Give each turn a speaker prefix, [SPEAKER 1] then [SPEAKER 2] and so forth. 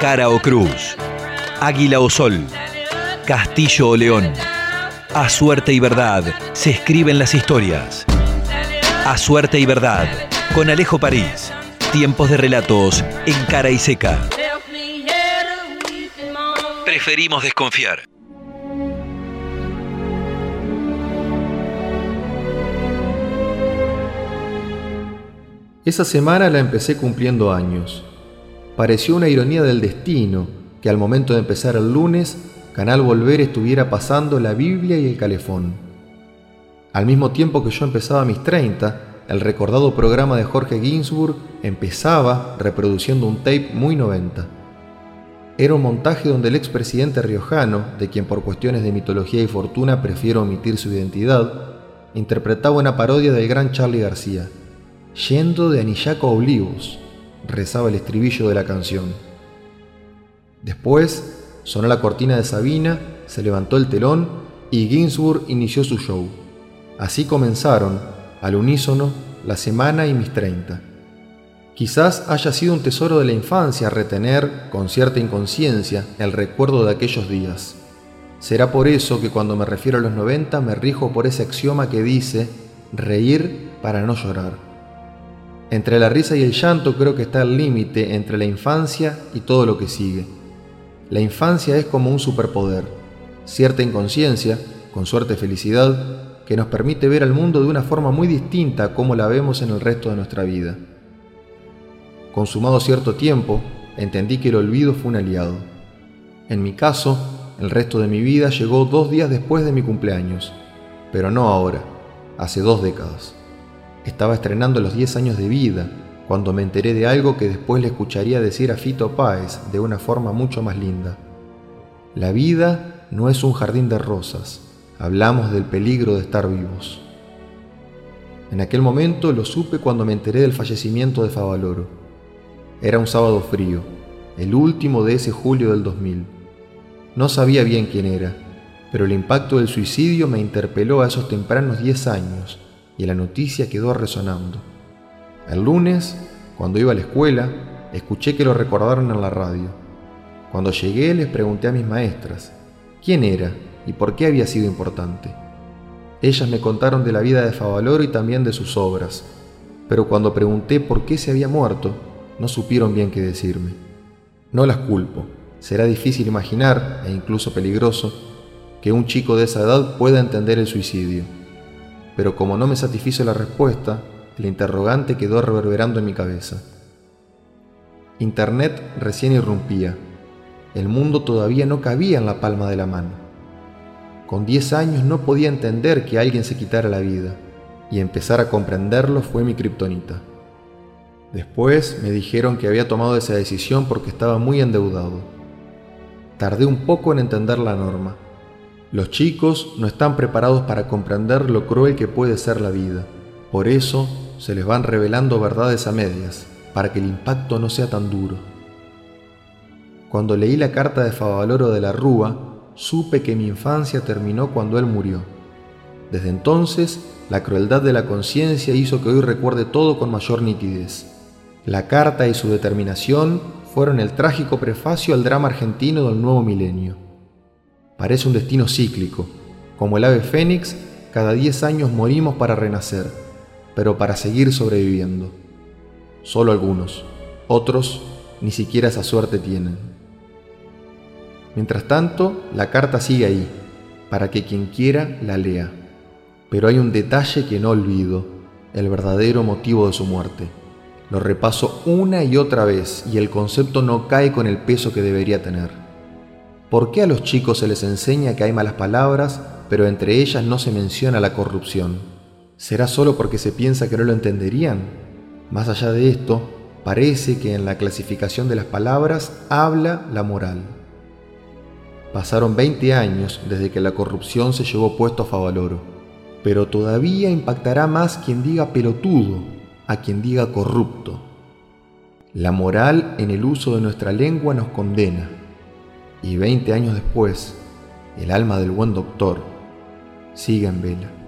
[SPEAKER 1] cara o cruz, águila o sol, castillo o león. A suerte y verdad se escriben las historias. A suerte y verdad, con Alejo París. Tiempos de relatos en cara y seca. Preferimos desconfiar.
[SPEAKER 2] Esa semana la empecé cumpliendo años. Pareció una ironía del destino que al momento de empezar el lunes, Canal Volver estuviera pasando la Biblia y el calefón. Al mismo tiempo que yo empezaba mis 30, el recordado programa de Jorge Ginsburg empezaba reproduciendo un tape muy 90. Era un montaje donde el expresidente riojano, de quien por cuestiones de mitología y fortuna prefiero omitir su identidad, interpretaba una parodia del gran Charlie García. Yendo de Anillaco a Olivos, rezaba el estribillo de la canción. Después sonó la cortina de Sabina, se levantó el telón y Ginsburg inició su show. Así comenzaron, al unísono, la semana y mis treinta. Quizás haya sido un tesoro de la infancia retener, con cierta inconsciencia, el recuerdo de aquellos días. Será por eso que cuando me refiero a los 90 me rijo por ese axioma que dice, reír para no llorar. Entre la risa y el llanto creo que está el límite entre la infancia y todo lo que sigue. La infancia es como un superpoder, cierta inconsciencia, con suerte felicidad, que nos permite ver al mundo de una forma muy distinta a como la vemos en el resto de nuestra vida. Consumado cierto tiempo, entendí que el olvido fue un aliado. En mi caso, el resto de mi vida llegó dos días después de mi cumpleaños, pero no ahora, hace dos décadas. Estaba estrenando los 10 años de vida cuando me enteré de algo que después le escucharía decir a Fito Páez de una forma mucho más linda. La vida no es un jardín de rosas, hablamos del peligro de estar vivos. En aquel momento lo supe cuando me enteré del fallecimiento de Favaloro. Era un sábado frío, el último de ese julio del 2000. No sabía bien quién era, pero el impacto del suicidio me interpeló a esos tempranos 10 años y la noticia quedó resonando. El lunes, cuando iba a la escuela, escuché que lo recordaron en la radio. Cuando llegué les pregunté a mis maestras quién era y por qué había sido importante. Ellas me contaron de la vida de Favaloro y también de sus obras, pero cuando pregunté por qué se había muerto, no supieron bien qué decirme. No las culpo, será difícil imaginar, e incluso peligroso, que un chico de esa edad pueda entender el suicidio pero como no me satisfizo la respuesta, el interrogante quedó reverberando en mi cabeza. Internet recién irrumpía. El mundo todavía no cabía en la palma de la mano. Con 10 años no podía entender que alguien se quitara la vida, y empezar a comprenderlo fue mi kriptonita. Después me dijeron que había tomado esa decisión porque estaba muy endeudado. Tardé un poco en entender la norma los chicos no están preparados para comprender lo cruel que puede ser la vida. Por eso se les van revelando verdades a medias, para que el impacto no sea tan duro. Cuando leí la carta de Favaloro de la Rúa, supe que mi infancia terminó cuando él murió. Desde entonces, la crueldad de la conciencia hizo que hoy recuerde todo con mayor nitidez. La carta y su determinación fueron el trágico prefacio al drama argentino del nuevo milenio. Parece un destino cíclico. Como el ave fénix, cada 10 años morimos para renacer, pero para seguir sobreviviendo. Solo algunos, otros ni siquiera esa suerte tienen. Mientras tanto, la carta sigue ahí, para que quien quiera la lea. Pero hay un detalle que no olvido, el verdadero motivo de su muerte. Lo repaso una y otra vez y el concepto no cae con el peso que debería tener. ¿Por qué a los chicos se les enseña que hay malas palabras, pero entre ellas no se menciona la corrupción? ¿Será solo porque se piensa que no lo entenderían? Más allá de esto, parece que en la clasificación de las palabras habla la moral. Pasaron 20 años desde que la corrupción se llevó puesto a Favaloro, pero todavía impactará más quien diga pelotudo a quien diga corrupto. La moral en el uso de nuestra lengua nos condena y 20 años después, el alma del buen doctor sigue en vela.